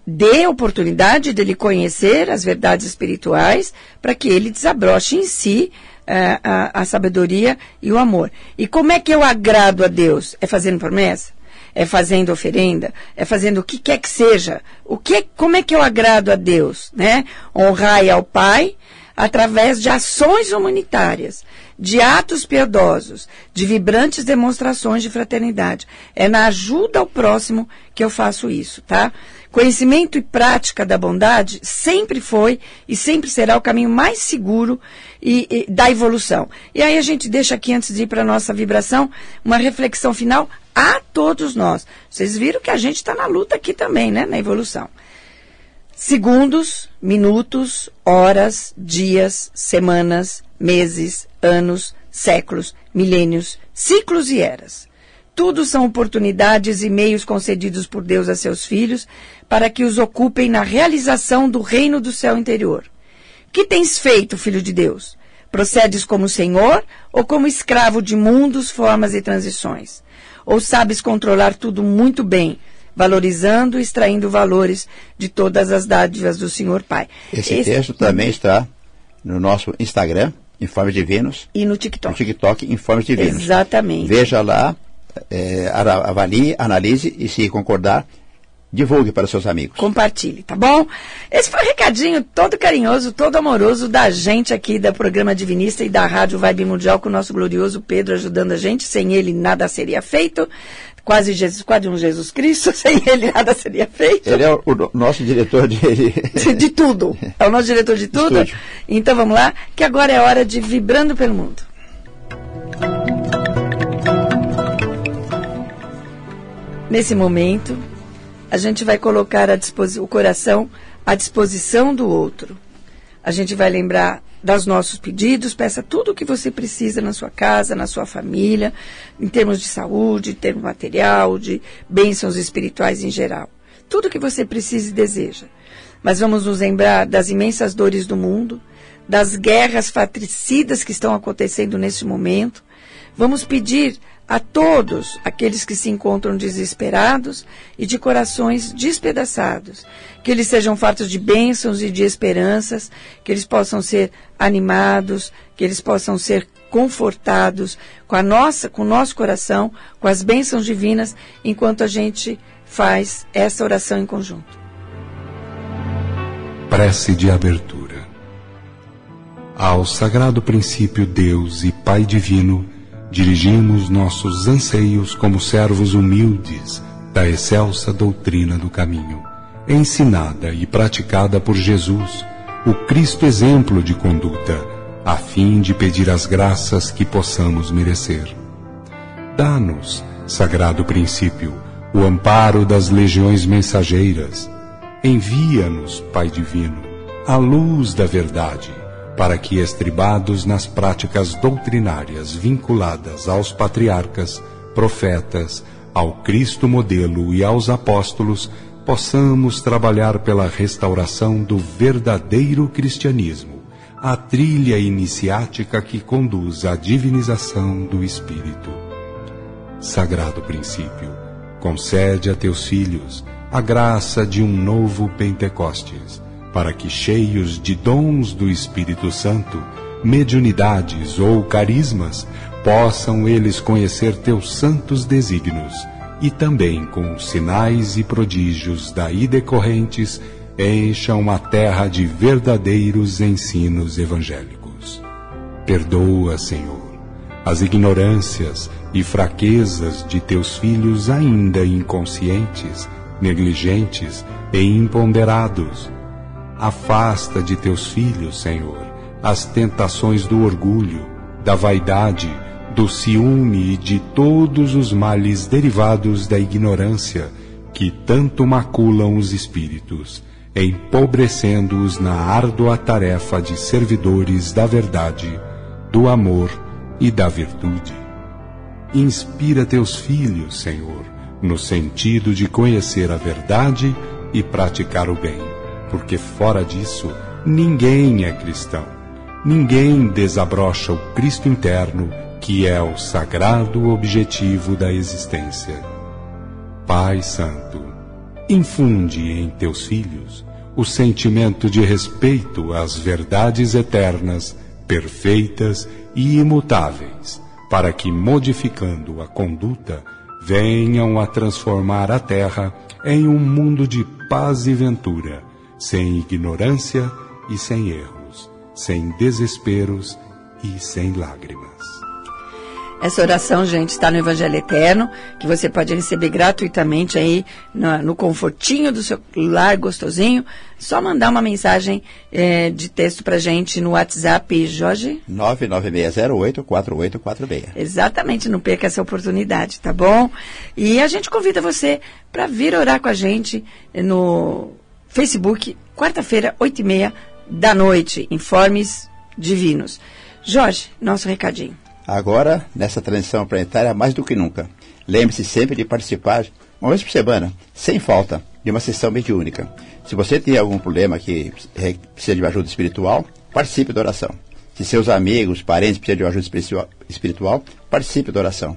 dê oportunidade dele conhecer as verdades espirituais para que ele desabroche em si uh, a, a sabedoria e o amor. E como é que eu agrado a Deus? É fazendo promessa? É fazendo oferenda? É fazendo o que quer que seja? O que, como é que eu agrado a Deus? Né? Honrai ao Pai através de ações humanitárias, de atos piedosos, de vibrantes demonstrações de fraternidade. É na ajuda ao próximo que eu faço isso, tá? Conhecimento e prática da bondade sempre foi e sempre será o caminho mais seguro e, e, da evolução. E aí a gente deixa aqui, antes de ir para a nossa vibração, uma reflexão final a todos nós. Vocês viram que a gente está na luta aqui também, né? Na evolução. Segundos, minutos, horas, dias, semanas, meses, anos, séculos, milênios, ciclos e eras. Tudo são oportunidades e meios concedidos por Deus a seus filhos para que os ocupem na realização do reino do céu interior. Que tens feito, filho de Deus? Procedes como senhor ou como escravo de mundos, formas e transições? Ou sabes controlar tudo muito bem, valorizando e extraindo valores de todas as dádivas do Senhor Pai? Esse, Esse texto também está no nosso Instagram, Informes Divinos. E no TikTok. No TikTok, Informes Divinos. Exatamente. Veja lá é, avalie, analise e se concordar, divulgue para seus amigos. Compartilhe, tá bom? Esse foi um recadinho todo carinhoso, todo amoroso da gente aqui da programa Divinista e da Rádio Vibe Mundial com o nosso glorioso Pedro ajudando a gente. Sem ele nada seria feito. Quase Jesus, quase um Jesus Cristo, (laughs) sem ele nada seria feito. Ele é o, o nosso diretor de... (laughs) de, de tudo. É o nosso diretor de tudo. Estúdio. Então vamos lá, que agora é hora de Vibrando pelo Mundo. Nesse momento, a gente vai colocar o coração à disposição do outro. A gente vai lembrar dos nossos pedidos, peça tudo o que você precisa na sua casa, na sua família, em termos de saúde, em termos material, de bênçãos espirituais em geral. Tudo o que você precisa e deseja. Mas vamos nos lembrar das imensas dores do mundo, das guerras fratricidas que estão acontecendo nesse momento. Vamos pedir a todos aqueles que se encontram desesperados e de corações despedaçados, que eles sejam fartos de bênçãos e de esperanças, que eles possam ser animados, que eles possam ser confortados com a nossa, com o nosso coração, com as bênçãos divinas, enquanto a gente faz essa oração em conjunto. Prece de abertura. Ao sagrado princípio Deus e Pai divino, dirigimos nossos anseios como servos humildes da excelsa doutrina do caminho, ensinada e praticada por Jesus, o Cristo exemplo de conduta, a fim de pedir as graças que possamos merecer. Dá-nos, sagrado princípio, o amparo das legiões mensageiras. Envia-nos, Pai Divino, a luz da verdade para que, estribados nas práticas doutrinárias vinculadas aos patriarcas, profetas, ao Cristo modelo e aos apóstolos, possamos trabalhar pela restauração do verdadeiro cristianismo, a trilha iniciática que conduz à divinização do Espírito. Sagrado princípio, concede a teus filhos a graça de um novo Pentecostes para que, cheios de dons do Espírito Santo, mediunidades ou carismas, possam eles conhecer teus santos desígnios e também com sinais e prodígios daí decorrentes encham a terra de verdadeiros ensinos evangélicos. Perdoa, Senhor, as ignorâncias e fraquezas de teus filhos ainda inconscientes, negligentes e imponderados Afasta de teus filhos, Senhor, as tentações do orgulho, da vaidade, do ciúme e de todos os males derivados da ignorância que tanto maculam os espíritos, empobrecendo-os na árdua tarefa de servidores da verdade, do amor e da virtude. Inspira teus filhos, Senhor, no sentido de conhecer a verdade e praticar o bem, porque fora disso ninguém é cristão. Ninguém desabrocha o Cristo interno, que é o sagrado objetivo da existência. Pai Santo, infunde em teus filhos o sentimento de respeito às verdades eternas, perfeitas e imutáveis, para que, modificando a conduta, venham a transformar a terra em um mundo de paz e ventura, sem ignorância e sem erros, sem desesperos e sem lágrimas. Essa oração, gente, está no Evangelho Eterno, que você pode receber gratuitamente aí no, no confortinho do seu lar gostosinho. Só mandar uma mensagem é, de texto pra gente no WhatsApp, Jorge? 996084846. Exatamente, não perca essa oportunidade, tá bom? E a gente convida você para vir orar com a gente no Facebook, quarta-feira, 8h30 da noite. Informes divinos. Jorge, nosso recadinho. Agora, nessa transição planetária, mais do que nunca, lembre-se sempre de participar, uma vez por semana, sem falta, de uma sessão mediúnica. Se você tem algum problema que precisa de ajuda espiritual, participe da oração. Se seus amigos, parentes precisam de ajuda espiritual, participe da oração.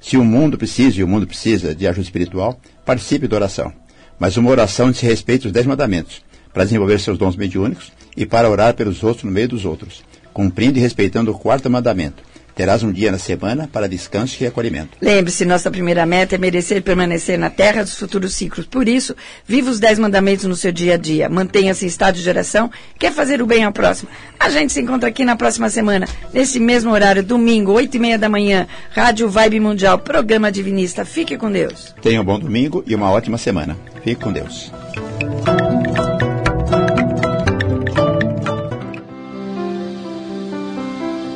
Se o mundo precisa e o mundo precisa de ajuda espiritual, participe da oração. Mas uma oração de respeito aos dez mandamentos, para desenvolver seus dons mediúnicos e para orar pelos outros no meio dos outros, cumprindo e respeitando o quarto mandamento Terás um dia na semana para descanso e acolhimento. Lembre-se, nossa primeira meta é merecer permanecer na terra dos futuros ciclos. Por isso, viva os dez mandamentos no seu dia a dia. Mantenha-se em estado de oração. Quer fazer o bem ao próximo? A gente se encontra aqui na próxima semana, nesse mesmo horário, domingo, oito e meia da manhã, Rádio Vibe Mundial, programa Divinista. Fique com Deus. Tenha um bom domingo e uma ótima semana. Fique com Deus.